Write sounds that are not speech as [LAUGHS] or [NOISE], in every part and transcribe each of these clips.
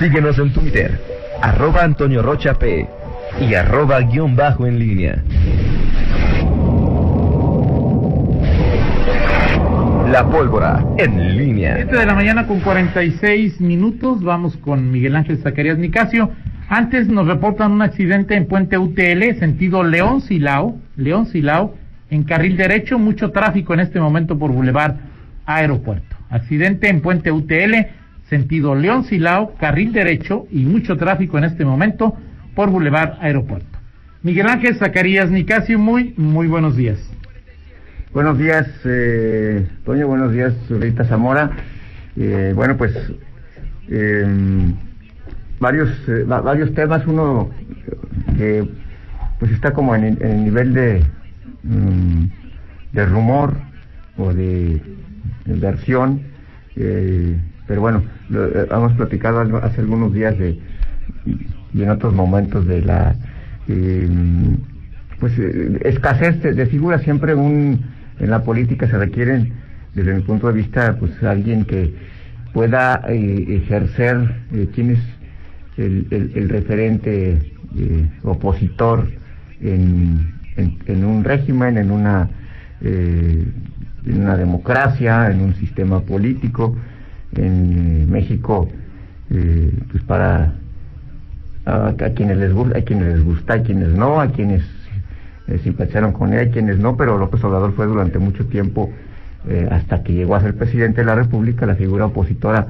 Síguenos en Twitter, arroba Antonio Rocha y arroba guion bajo en línea. La pólvora en línea. 7 de la mañana con 46 minutos. Vamos con Miguel Ángel Zacarías Nicasio. Antes nos reportan un accidente en Puente UTL, sentido León Silao, León Silao, en carril derecho, mucho tráfico en este momento por Boulevard Aeropuerto. Accidente en Puente UTL, sentido León Silao, carril derecho y mucho tráfico en este momento por Boulevard Aeropuerto. Miguel Ángel Zacarías Nicasio, muy, muy buenos días. Buenos días, eh, Toño, buenos días, Rita Zamora. Eh, bueno, pues eh, varios eh, va- varios temas, uno que pues está como en el nivel de, mm, de rumor o de, de versión, eh, pero bueno, lo, eh, hemos platicado hace algunos días de y en otros momentos de la eh, pues eh, escasez de, de figuras. Siempre un en la política se requieren desde mi punto de vista pues alguien que pueda eh, ejercer eh, quién es el, el- el referente opositor en, en- en un régimen en una en una democracia en un sistema político en México eh, pues para a, quienes les gusta, a quienes les gusta, a quienes no, a quienes eh, simpatizaron con él, a quienes no, pero López Obrador fue durante mucho tiempo, eh, hasta que llegó a ser presidente de la República, la figura opositora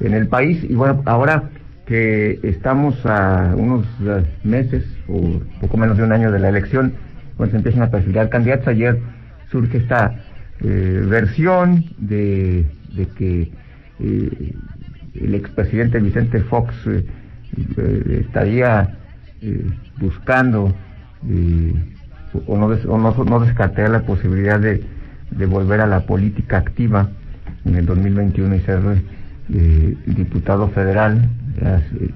en el país. Y bueno, ahora que estamos a unos meses o poco menos de un año de la elección, cuando se empiezan a perfilar candidatos, ayer surge esta eh, versión de, de que eh, el expresidente Vicente Fox eh, eh, estaría eh, buscando o, no des- o no, no la posibilidad de, volver a la política activa en el 2021 y ser diputado federal.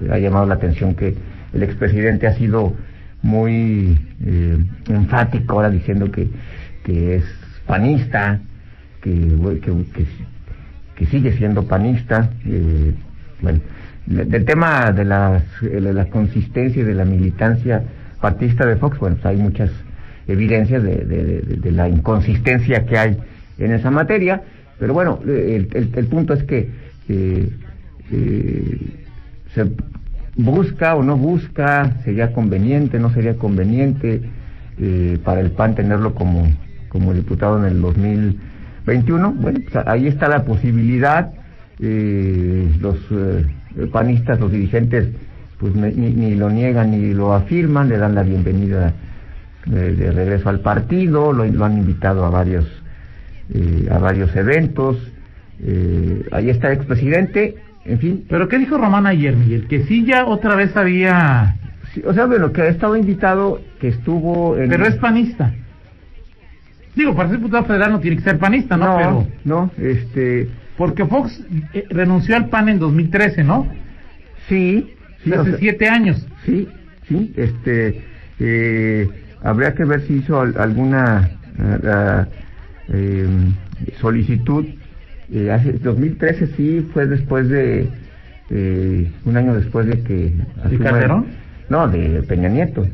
Ha, llamado la atención que el expresidente ha sido muy eh, enfático ahora diciendo que, que es panista, que, que, sigue siendo panista. eh, bueno, de- del tema de, las, de la consistencia y de la militancia partista de Fox, bueno, pues hay muchas evidencias de, de- la inconsistencia que hay en esa materia, pero bueno, el, el- punto es que eh, se busca o no busca, sería conveniente, no sería conveniente eh, para el PAN tenerlo como, como diputado en el 2021. Bueno, pues ahí está la posibilidad. eh, los eh, panistas, los dirigentes, pues me- ni, ni lo niegan ni lo afirman, le dan la bienvenida de, de regreso al partido, lo, lo han invitado a varios eh, a varios eventos. eh, ahí está el expresidente, en fin, ¿Pero qué dijo Román ayer, Miguel? Que sí ya otra vez había... Sí, o sea, bueno, que ha estado invitado, que estuvo en... Pero es panista. Digo, para ser diputado federal no tiene que ser panista, ¿no? No, Pero... no, este... Porque Fox eh, renunció al PAN en 2013, ¿no? Sí, sí, o Hace sea, siete años. sí, sí, este... eh, habría que ver si hizo al- alguna ah, eh, solicitud. Eh, hace 2013 sí fue después de... eh, un año después de que... asuma- Calderón? No, de Peña Nieto.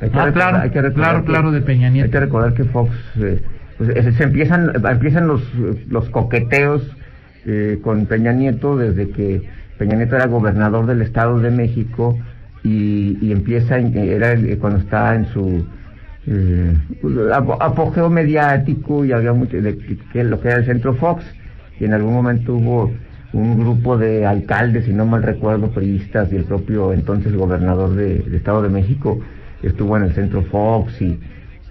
Hay que Ah, recordar- claro, hay que recordar claro, que- claro, de Peña Nieto. Hay que recordar que Fox, eh, pues, eh, se empiezan, empiezan los, los coqueteos eh, con Peña Nieto desde que Peña Nieto era gobernador del Estado de México y, y empieza, en- era el- cuando está en su eh, apo- apogeo mediático y había mucho de que, lo que era el Centro Fox y en algún momento hubo un grupo de alcaldes, si no mal recuerdo, periodistas y el propio entonces gobernador de, de Estado de México estuvo en el Centro Fox y,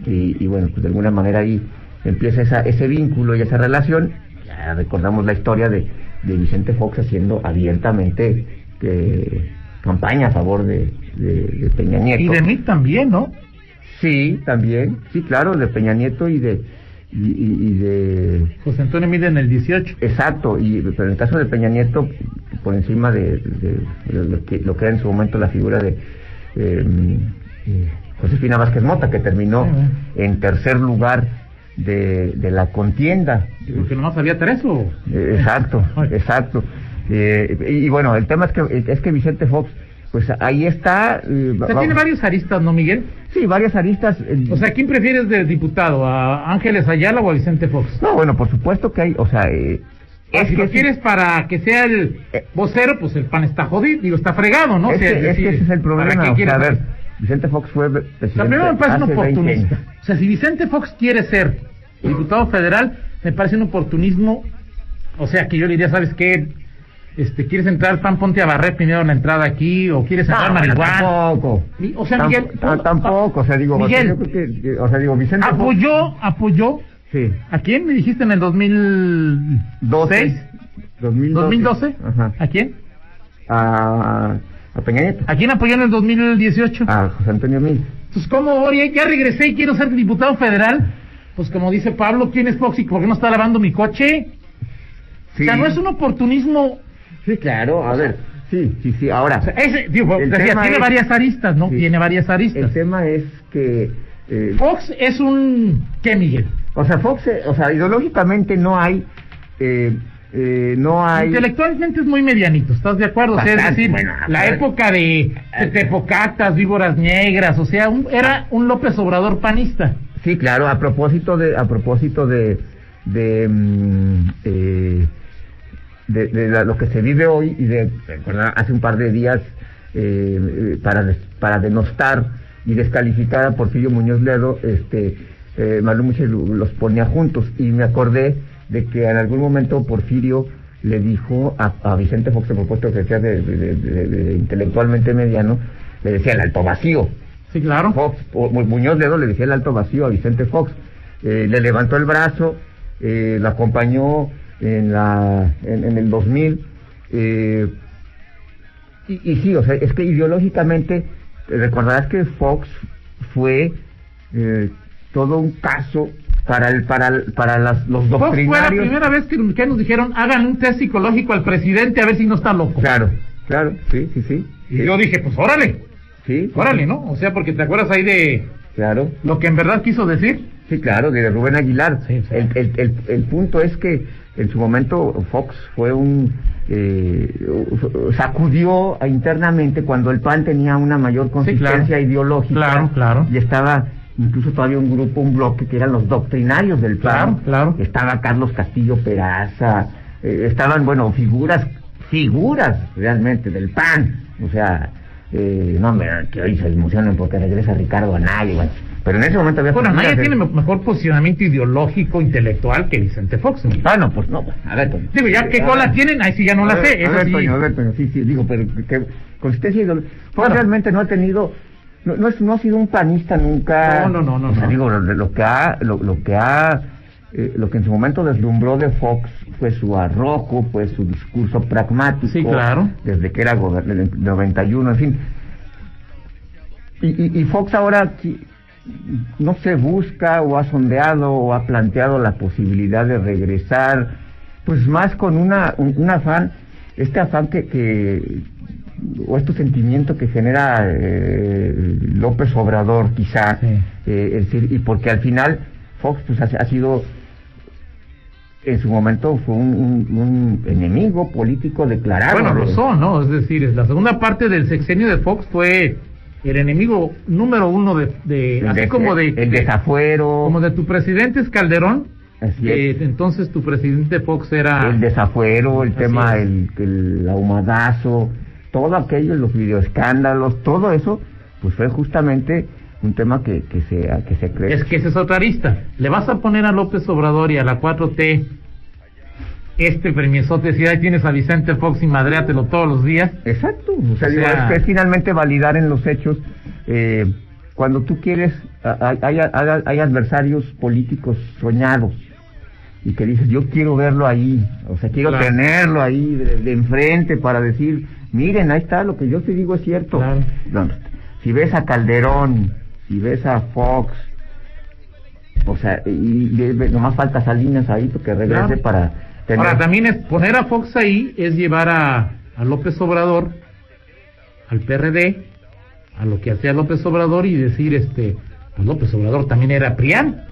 y, y bueno, pues de alguna manera ahí empieza esa, ese vínculo y esa relación. Ya recordamos la historia de, de Vicente Fox haciendo abiertamente eh, campaña a favor de, de, de Peña Nieto. Y de mí también, ¿no? Sí, también, sí, claro, de Peña Nieto y de y, de José Antonio mide en el 18. exacto, y pero en el caso de Peña Nieto por encima de, lo que lo que era en su momento la figura de eh, Josefina Vázquez Mota que terminó bueno. en tercer lugar de, de la contienda. Porque nomás había tres o... Eh, Exacto, [LAUGHS] exacto. Eh, y, y bueno, el tema es que, es que Vicente Fox, pues ahí está. eh, O sea, tiene varios aristas, ¿no, Miguel? Sí, varias aristas. O sea, ¿quién prefieres de diputado? ¿A Ángeles Ayala o a Vicente Fox? no, bueno, por supuesto que hay, o sea, eh, Ah, si que lo sí- quieres para que sea el Eh. vocero, pues el pan está jodido, digo, está fregado, ¿no? es, O sea, que, es decir, que ese es el ¿para problema. qué O quieres sea, a ver, hacer? Vicente Fox fue presidente sea, primero me parece un hace 20 oportunista. O sea, si Vicente Fox quiere ser diputado federal, me parece un oportunismo. O sea, que yo le diría, ¿sabes qué? Este, ¿Quieres entrar PAN? Ponte a barrer primero la entrada aquí, o quieres entrar No, marihuana. tampoco. O sea, Miguel, tampoco, o sea, digo, Miguel. yo creo que- o sea, digo, Vicente Fox- Apoyó, apoyó. Sí. ¿A quién me dijiste en el 2006? 2012. 2012. Ajá. ¿A quién? A, a Peña Nieto. ¿A quién apoyó en el 2018? A José Antonio Mil. Pues como ahora ya, regresé y quiero ser diputado federal, pues como dice Pablo, ¿quién es Fox y por qué no está lavando mi coche? Sí. O sea, no es un oportunismo. Sí, claro, a ver. Sí, sí, sí. Ahora, O sea, ese, digo, El decía, tiene es- varias aristas, ¿no? Sí. Tiene varias aristas. el tema es que. eh, Fox es un. ¿Qué, Miguel? o sea, Fox, eh, o sea, ideológicamente no hay. Eh, eh, no hay. Intelectualmente es muy medianito, ¿estás de acuerdo? O sea, es decir, bueno, la época de Tepocatas, víboras negras, o sea, un- era un López Obrador panista. Sí, claro, a propósito de, a propósito de, de, mm, eh, de, de la- lo que se vive hoy y de, hace un par de días, eh, eh, para, des- para denostar y descalificar a Porfirio Muñoz Ledo, este, eh, Malu Muche lo- los ponía juntos y me acordé de que en algún momento Porfirio le dijo a, a Vicente Fox, a propósito que decía de, intelectualmente mediano, le decía el alto vacío. Sí, claro. Fox, o- Mu- Muñoz Ledo le decía el alto vacío a Vicente Fox. Eh, le levantó el brazo, eh, lo acompañó en, la, en, en el 2000. eh, y, y sí, o sea, es que ideológicamente, eh, recordarás que Fox fue todo un caso para el para el- para las, los Fox fue la doctrinarios. primera vez que, que nos dijeron, hagan un test psicológico al presidente a ver si no está loco. Claro, claro, sí, sí, sí. Y sí, yo dije, pues órale, sí, órale, ¿no? O sea, porque te acuerdas ahí de Claro. lo que en verdad quiso decir. Sí, claro, de Rubén Aguilar. Sí, sí. El, el, el, el punto es que en su momento Fox fue un... eh, sacudió internamente cuando el PAN tenía una mayor consistencia claro. ideológica. Claro, claro. Y estaba incluso todavía un grupo, un bloque que eran los doctrinarios del PAN. Claro, claro. Estaba Carlos Castillo Peraza, eh, estaban, bueno, figuras, figuras realmente del PAN. O sea, eh, no, hombre, que hoy se emocionan porque regresa Ricardo Anaya. bueno. Pero en ese momento había Bueno, Anaya de- tiene me- mejor posicionamiento ideológico, intelectual que Vicente Fox. ¿no? Ah, no, pues no, pues, a ver, Toño. Digo, ya qué cola tienen, ahí sí ya no la A ver, sé. A ver, sí. Toño, a ver, Toño, sí, sí, digo, pero que consistencia ideológica. Bueno. realmente no ha tenido, no, no, es, no ha sido un panista nunca. No, no, no, no, O sea, no. digo, lo, lo que ha, lo, lo que ha, eh, lo que en su momento deslumbró de Fox fue su arrojo, fue su discurso pragmático. Sí, claro. Desde que era gobernador en el 91, en fin. Y, y, y Fox ahora no se busca o ha sondeado o ha planteado la posibilidad de regresar, pues más con una, un, un afán, este afán que, que o este sentimiento que genera eh, López Obrador quizá, Sí. eh, es decir, y porque al final Fox pues ha, ha sido en su momento fue un, un- un enemigo político declarado. Bueno, lo son, ¿no? Es decir, es la segunda parte del sexenio de Fox fue el enemigo número uno de, así como de, el de- desafuero, como de tu presidente es Calderón. Así que es. entonces tu presidente Fox era el desafuero, el tema, el ahumadazo, todo aquello, los videoescándalos, todo eso, pues fue justamente un tema que, que se que se cree. Es que esa es otra arista. Le vas a poner a López Obrador y a la 4T este premiesote, si ahí tienes a Vicente Fox y madréatelo todos los días. Exacto, o sea, O sea- es, que es finalmente validar en los hechos eh, cuando tú quieres, hay adversarios políticos soñados y que dices, yo quiero verlo ahí, o sea, quiero Claro. tenerlo ahí de, de enfrente para decir, miren, ahí está, lo que yo te digo es cierto. Claro. No, si ves a Calderón, si ves a Fox, o sea, y, y- nomás falta Salinas ahí porque regrese Claro. para tener... Ahora, también es poner a Fox ahí es llevar a, a López Obrador, al PRD, a lo que hacía López Obrador y decir, este, pues López Obrador también era Prián.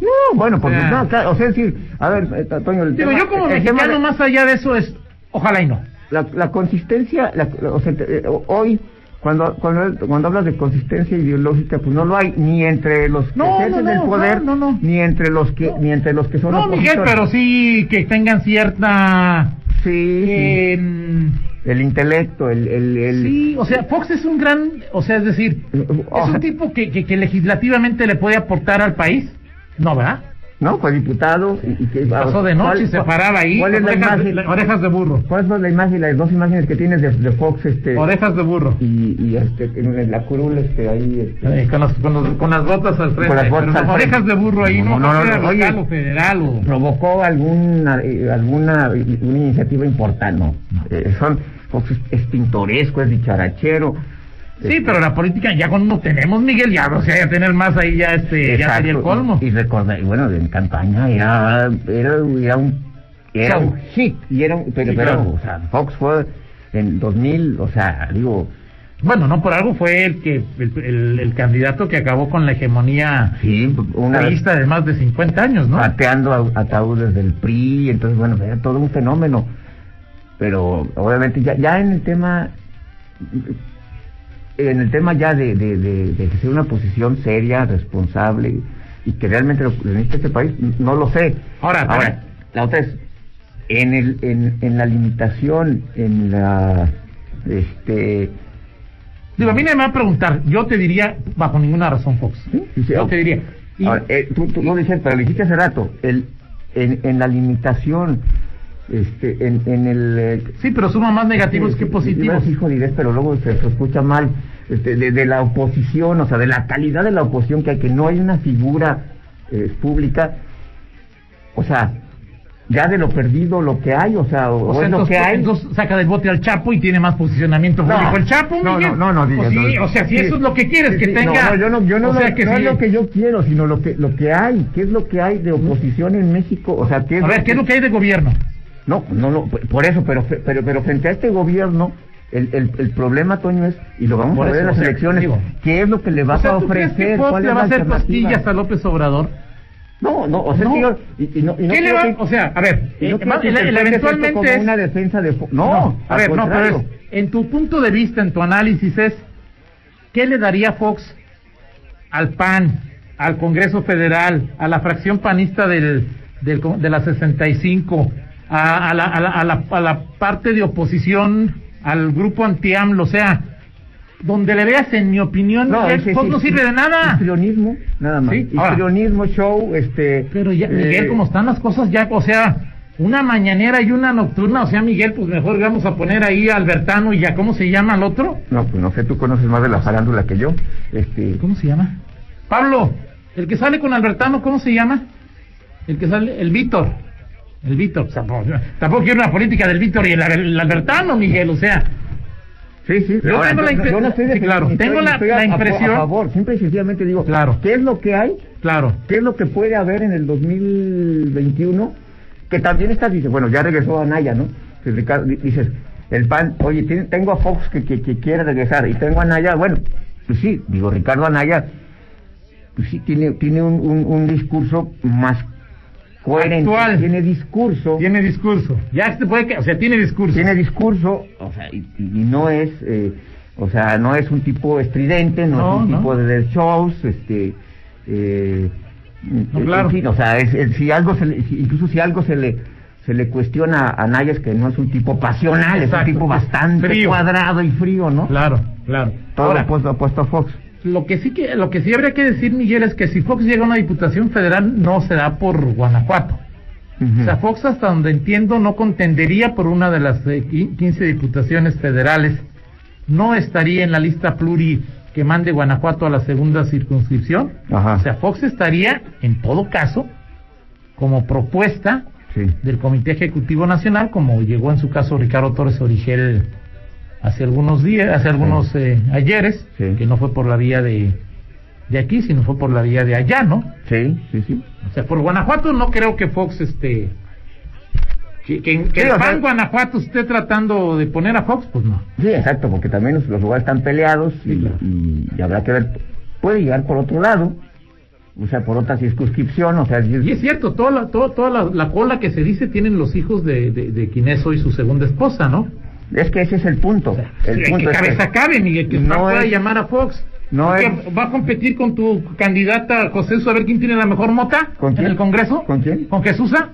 No, bueno, O sea- no, claro, o sea, es decir, a ver, eh, Toño, el Digo, tema- yo como el tema mexicano, de- más allá de eso es, ojalá y no. la, la consistencia, la- o sea, te- eh, hoy, cuando, cuando, cuando hablas de consistencia ideológica, pues no lo hay ni entre los que No, no, el poder, ni entre los que, ni entre los que son No, Miguel, pero sí que tengan cierta... Sí, sí. eh, el intelecto, el, el, el Sí, o sea, Fox es un gran, o sea, es decir, es un tipo que, que, que legislativamente le puede aportar al país. No, ¿verdad? ¿no? Fue diputado y, y que Pasó de noche y se ¿cuál- paraba ahí. ¿Cuál es la orejas, de, imagen? orejas de burro. ¿Cuál es la imagen, las dos imágenes que tienes de, de Fox, este, Orejas de burro. y, y este, en la curul, este, ahí, este, Eh, con, los- con, los- con las botas al frente. Con las botas al orejas de burro ahí, no, No, no, no, no, oye. federal o... provocó alguna eh, alguna una iniciativa importante no, Eh, son Fox es, es pintoresco es dicharachero Sí, Este, pero la política ya cuando no tenemos, Miguel, ya, o sea, ya tener más ahí ya este, ya sería el colmo. y, y recordé bueno en campaña era era, era un era un hit y era un, pero, Sí, pero, claro. o sea Fox fue en 2000 o sea digo Bueno, no por algo fue el que el, el- el candidato que acabó con la hegemonía sí una priista de más de 50 años, ¿no? pateando ataúdes del PRI, entonces bueno, era todo un fenómeno. Pero obviamente ya, ya en el tema, en el tema ya de, de, de, de ser una posición seria, responsable y que realmente lo lo necesita este país, no lo sé. Ahora, Ahora, la otra es, en, el, en, en la limitación, en la, este, Digo, a mí nadie me va a preguntar, yo te diría, bajo ninguna razón, Fox. Sí, sí, sí. Yo te diría. y- Ahora, eh, tú, tú lo dices, pero lo dijiste hace rato, el, en, en la limitación, este, en, en el... eh, sí, pero suma más negativos que positivos. Hijo diré, pero luego se, se escucha mal, este, de, de la oposición, o sea, de la calidad de la oposición, que hay que no hay una figura eh, pública, o sea, ya de lo perdido lo que hay, o sea, o, O sea, es lo que hay. entonces saca del bote al Chapo y tiene más posicionamiento No, público el Chapo, no, no, no, no Pues sí, no. o sea, si Sí. eso es lo que quieres, que tenga... No, no, yo no, yo no, o lo- que no es lo que yo quiero, sino lo que lo que hay. ¿Qué es lo que hay de oposición en México? O sea, ¿qué es A ver, ¿qué es lo que hay de gobierno? No, no, no, por eso, pero pero pero frente a este gobierno el, el, el problema, Toño, es, y lo vamos Por a ver en las o sea, elecciones, digo, ¿qué es lo que le vas o sea, a ¿tú crees que ofrecer? ¿Cuál le va a hacer cosquillas a López Obrador? No, no, o sea, No. yo- y, y no, y no ¿Qué le va- que- o sea, a ver, y no eh, el- el- eventualmente como es- una defensa de... fo- No, a ver, no, pero es, en tu punto de vista, en tu análisis es, ¿qué le daría Fox al PAN, al Congreso Federal, a la fracción panista del, del de la 65, a, a, la, a, la, a, la, a la parte de oposición, al grupo anti-AMLO, o sea, donde le veas, en mi opinión, Miguel, ese- Fox ese- no sirve de nada. Histrionismo, nada más. Sí, ahora. Histrionismo, show, este... Pero ya, Miguel, eh, como están las cosas ya, o sea, una mañanera y una nocturna, o sea, Miguel, pues mejor vamos a poner ahí a Albertano y ya, ¿cómo se llama el otro? No, pues no sé, tú conoces más de la farándula que yo. Este... ¿Cómo se llama? Pablo, el que sale con Albertano, ¿cómo se llama? El que sale, el Víctor. El Víctor, tampoco quiero una política del Víctor y el, el Albertano, Miguel, o sea, Sí, sí. Yo tengo la impre- yo no estoy sí, defendiendo, claro, estoy- tengo la- la a- a- impresión- A favor, simple y sencillamente digo, Claro. ¿qué es lo que hay? claro. ¿Qué es lo que puede haber en el 2021? Que también está, dice, bueno, ya regresó Anaya, ¿no? Ricardo, di- dices, el PAN, oye, tiene- tengo a Fox que, que, que quiere regresar y tengo a Anaya, bueno, pues sí, digo, Ricardo Anaya, pues sí, tiene, tiene un, un, un discurso más coherente, Actual. tiene discurso. Tiene discurso. Ya se puede que, o sea, tiene discurso. tiene discurso, o sea, y, y no es, eh, o sea, no es un tipo estridente, no, No, es un no. tipo de shows, este, eh, No, en claro. fin, o sea, es, es- si algo se le, incluso si algo se le se le cuestiona a Naya es que no es un tipo pasional, Exacto. es un tipo bastante Frío. cuadrado y frío, ¿no? Claro, claro. Todo Ahora, opuesto, opuesto a Fox. Lo que sí que lo que sí habría que decir Miguel es que si Fox llega a una diputación federal no se da por Guanajuato. O sea, Fox hasta donde entiendo no contendería por una de las eh, qui- 15 diputaciones federales. No estaría en la lista pluri que mande Guanajuato a la segunda circunscripción. Ajá. O sea, Fox estaría en todo caso como propuesta sí. del Comité Ejecutivo Nacional, como llegó en su caso Ricardo Torres Origel hace algunos días, hace algunos eh, ayeres, Sí. que no fue por la vía de, de aquí, sino fue por la vía de allá, ¿no? Sí, sí, sí. O sea, por Guanajuato no creo que Fox este que, que, que Sí, el PAN Guanajuato esté tratando de poner a Fox, pues no. Sí, exacto, porque también los, los lugares están peleados y, Sí, claro. y- y habrá que ver, puede llegar por otro lado, o sea, por otra circunscripción, o sea, es- Y es cierto, toda la, toda, toda la, la cola que se dice tienen los hijos de, de, de quien es hoy su segunda esposa, ¿no? Es que ese es el punto. El ¿En punto qué es cabeza que cabe, Miguel? Que no no pueda es- llamar a Fox. no ¿Qué, es- ¿Va a competir con tu candidata José a ver quién tiene la mejor mota ¿Con quién? en el Congreso? ¿Con quién? ¿Con Jesusa?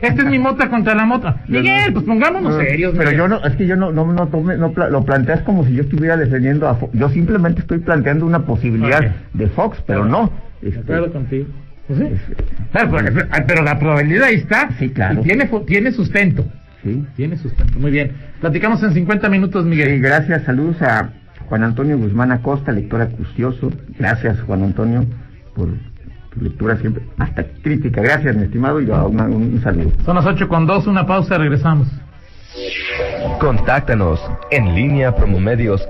Esta es mi mota contra la mota. Miguel, no. pues pongámonos No, serios. Pero Miguel. yo no, es que yo no, no, no, tome- no pla- lo planteas como si yo estuviera defendiendo a Fox. Yo simplemente estoy planteando una posibilidad de Fox, pero no. De Este, acuerdo contigo. Pues sí. es- Claro, pero, pero la probabilidad ahí está. Sí, claro. Y tiene, tiene sustento. Sí. Tiene sustento. Muy bien. Platicamos en 50 minutos, Sí, Miguel. gracias, saludos a Juan Antonio Guzmán Acosta, lector acucioso. Gracias, Juan Antonio, por tu lectura siempre, hasta crítica. Gracias, mi estimado, y una- un, un saludo. Son las 8 con 2, una pausa, regresamos. Contáctanos en línea promomedios